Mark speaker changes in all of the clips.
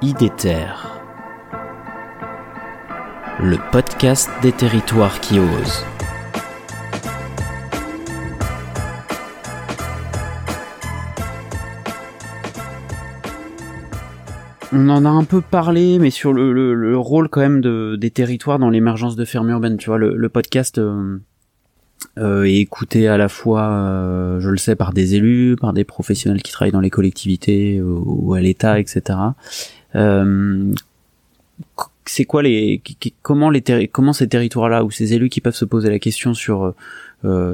Speaker 1: IDETER, le podcast des territoires qui osent. On en a un peu parlé, mais sur le, rôle quand même de, des territoires dans l'émergence de fermes urbaines. Tu vois, le, podcast euh, euh, est écouté à la fois, euh, je le sais, par des élus, par des professionnels qui travaillent dans les collectivités ou, à l'État, etc. c'est quoi les, comment les comment ces territoires-là ou ces élus qui peuvent se poser la question sur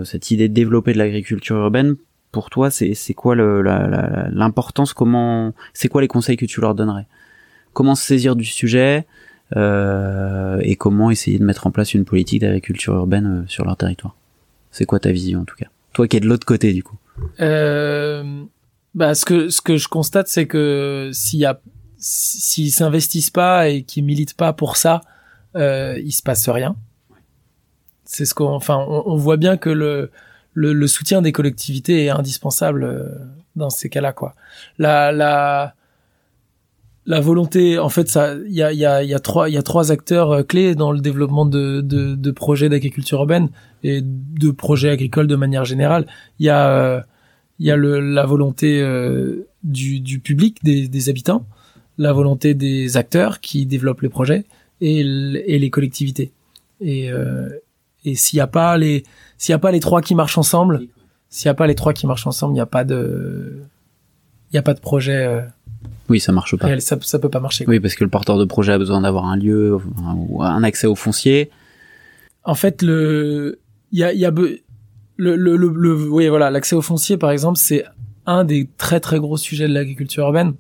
Speaker 1: cette idée de développer de l'agriculture urbaine pour toi, c'est c'est quoi l'importance Comment c'est quoi les conseils que tu leur donnerais? Comment se saisir du sujet euh, et comment essayer de mettre en place une politique d'agriculture urbaine euh, sur leur territoire? C'est quoi ta vision en tout cas? Toi qui es de l'autre côté du coup.
Speaker 2: Euh, bah ce que ce que je constate c'est que s'il y a s'ils s'investissent pas et qu'ils militent pas pour ça, euh, il se passe rien. C'est ce qu'on enfin on, voit bien que le le, soutien des collectivités est indispensable euh, dans ces cas-là, quoi. La, la, la volonté, en fait, ça, il y a, y, a, y a trois, il y a trois acteurs euh, clés dans le développement de, de, de projets d'agriculture urbaine et de projets agricoles de manière générale. Il y a, euh, il y a le, la volonté du, du public, des, des habitants, la volonté des acteurs qui développent les projets et, et les collectivités. Et, et s'il n'y a pas les, s'il y a pas les trois qui marchent ensemble, s'il y a pas les trois qui marchent ensemble, il n'y a pas de, il y a pas de projet. Euh,
Speaker 1: oui, ça marche pas.
Speaker 2: ça, ça peut pas marcher.
Speaker 1: Oui, parce que le porteur de projet a besoin d'avoir un lieu ou un accès au foncier.
Speaker 2: En fait, le, il y a, il y a le, le, le, le, oui, voilà, l'accès au foncier, par exemple, c'est un des très très gros sujets de l'agriculture urbaine.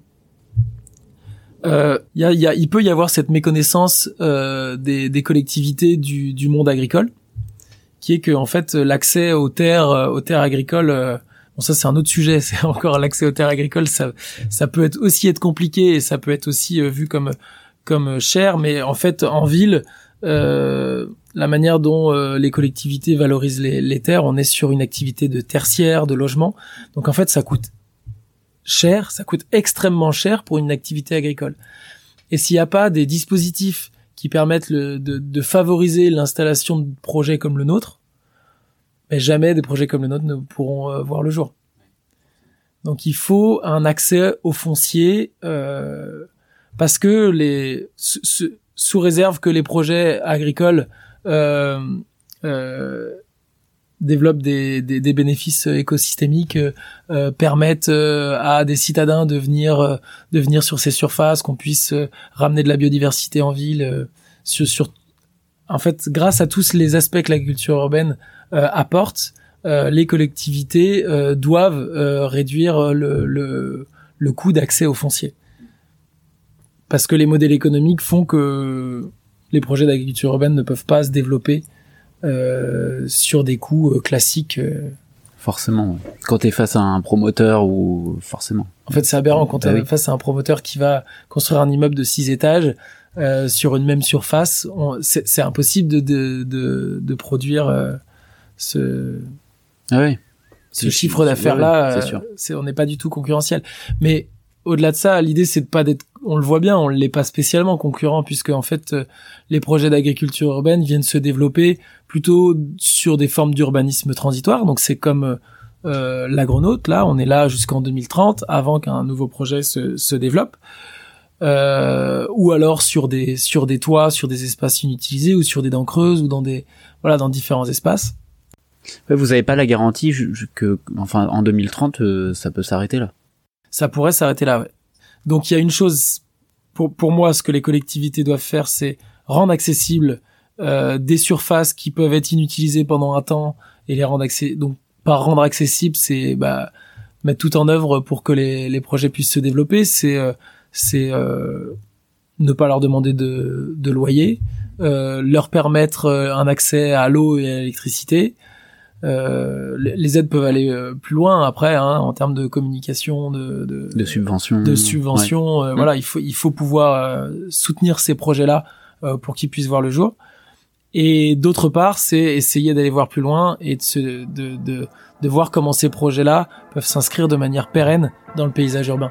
Speaker 2: Euh, y a, y a, il peut y avoir cette méconnaissance euh, des, des collectivités du, du monde agricole qui est que en fait l'accès aux terres euh, aux terres agricoles euh, bon ça c'est un autre sujet c'est encore l'accès aux terres agricoles ça ça peut être aussi être compliqué et ça peut être aussi euh, vu comme comme cher mais en fait en ville la manière dont les collectivités valorisent les, les, terres, on est sur une activité de tertiaire, de logement. Donc en fait, ça coûte cher, ça coûte extrêmement cher pour une activité agricole. Et s'il n'y a pas des dispositifs qui permettent de, favoriser l'installation de projets comme le nôtre, mais jamais des projets comme le nôtre ne pourront euh, voir le jour. Donc il faut un accès au foncier euh, parce que les sous réserve que les projets agricoles euh, développent des, des, des, bénéfices écosystémiques, euh, permettent euh, à des citadins de venir, euh, de venir sur ces surfaces, qu'on puisse ramener de la biodiversité en ville. sur, sur, en fait, grâce à tous les aspects que l'agriculture urbaine apporte, les collectivités doivent réduire le, le, le coût d'accès au foncier. Parce que les modèles économiques font que les projets d'agriculture urbaine ne peuvent pas se développer euh, sur des coûts euh, classiques. Euh.
Speaker 1: Forcément. Quand tu es face à un promoteur ou forcément.
Speaker 2: En fait, c'est aberrant quand tu es face à un promoteur qui va construire un immeuble de six étages euh, sur une même surface. C'est impossible de, de, de, de produire euh, ce,
Speaker 1: ah oui.
Speaker 2: ce chiffre d'affaires là. c'est on n'est pas du tout concurrentiel. Mais au-delà de ça, l'idée c'est de pas d'être, on le voit bien, on l'est pas spécialement concurrent puisque en fait euh, les projets d'agriculture urbaine viennent se développer plutôt sur des formes d'urbanisme transitoire. Donc c'est comme euh, euh l'agronaute, là, on est là jusqu'en 2030 avant qu'un nouveau projet se, se développe. Euh, ou alors sur des sur des toits, sur des espaces inutilisés ou sur des dents creuses ou dans des voilà dans différents espaces.
Speaker 1: vous avez pas la garantie que enfin en 2030 euh, ça peut s'arrêter là?
Speaker 2: Ça pourrait s'arrêter là. Donc il y a une chose pour pour moi, ce que les collectivités doivent faire, c'est rendre accessibles euh, des surfaces qui peuvent être inutilisées pendant un temps et les rendre accessibles. Donc par rendre accessible, c'est bah, mettre tout en œuvre pour que les, les projets puissent se développer. C'est euh, euh, ne pas leur demander de, de loyer, leur permettre un accès à l'eau et à l'électricité, euh, les aides peuvent aller euh, plus loin après hein, en termes de communication, de, de,
Speaker 1: de subventions,
Speaker 2: de subventions. Euh, voilà, il faut il faut pouvoir soutenir ces projets-là pour qu'ils puissent voir le jour. Et d'autre part, c'est essayer d'aller voir plus loin et de, se, de, de, de voir comment ces projets-là peuvent s'inscrire de manière pérenne dans le paysage urbain.